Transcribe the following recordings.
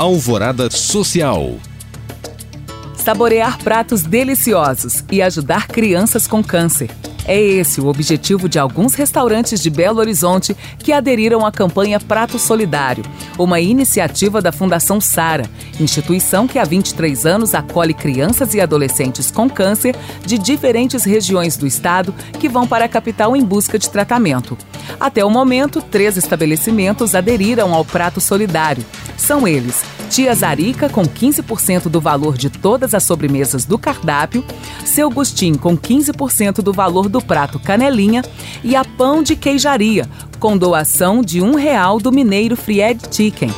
Alvorada Social. Saborear pratos deliciosos e ajudar crianças com câncer. É esse o objetivo de alguns restaurantes de Belo Horizonte que aderiram à campanha Prato Solidário, uma iniciativa da Fundação Sara, instituição que há 23 anos acolhe crianças e adolescentes com câncer de diferentes regiões do estado que vão para a capital em busca de tratamento. Até o momento, três estabelecimentos aderiram ao Prato Solidário. São eles Tia Zarica com 15% do valor de todas as sobremesas do cardápio, Seu Gustim com 15% do valor do prato canelinha e a Pão de Queijaria, com doação de um real do mineiro Fried Chicken.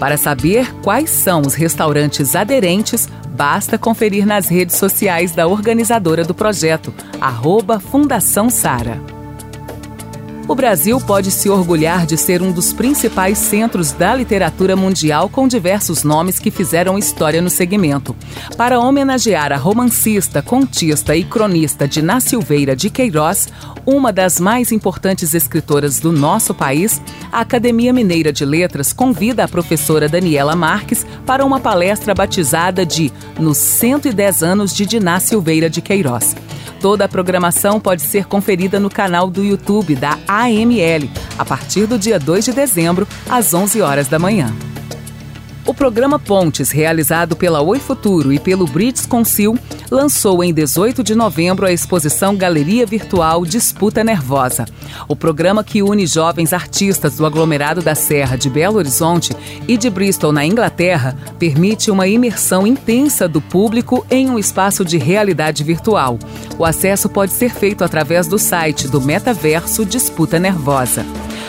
Para saber quais são os restaurantes aderentes, basta conferir nas redes sociais da organizadora do projeto, arroba Fundação Sara o Brasil pode se orgulhar de ser um dos principais centros da literatura mundial com diversos nomes que fizeram história no segmento. Para homenagear a romancista, contista e cronista Dina Silveira de Queiroz, uma das mais importantes escritoras do nosso país, a Academia Mineira de Letras convida a professora Daniela Marques para uma palestra batizada de Nos 110 anos de Dina Silveira de Queiroz. Toda a programação pode ser conferida no canal do YouTube da AML, a partir do dia 2 de dezembro, às 11 horas da manhã. O programa Pontes, realizado pela Oi Futuro e pelo Brits Consil, lançou em 18 de novembro a exposição Galeria Virtual Disputa Nervosa. O programa que une jovens artistas do aglomerado da Serra de Belo Horizonte e de Bristol, na Inglaterra, permite uma imersão intensa do público em um espaço de realidade virtual. O acesso pode ser feito através do site do Metaverso Disputa Nervosa.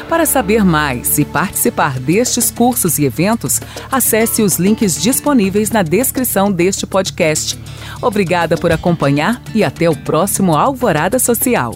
Para saber mais e participar destes cursos e eventos, acesse os links disponíveis na descrição deste podcast. Obrigada por acompanhar e até o próximo Alvorada Social.